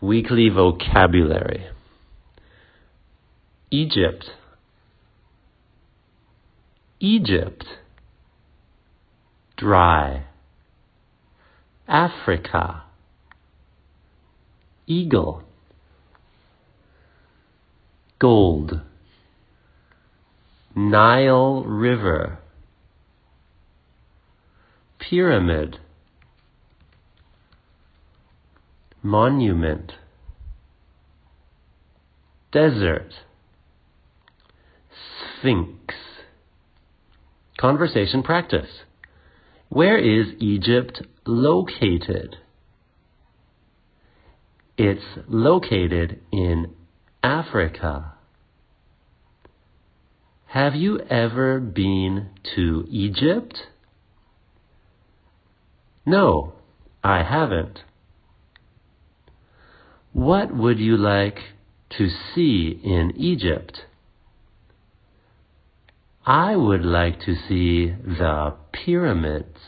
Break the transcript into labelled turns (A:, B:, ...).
A: Weekly vocabulary. Egypt, Egypt, dry, Africa, eagle, gold, Nile River, pyramid monument, desert, sphinx. Conversation practice. Where is Egypt located? It's located in Africa. Have you ever been to Egypt? No, I haven't. What would you like to see in Egypt? I would like to see the pyramids.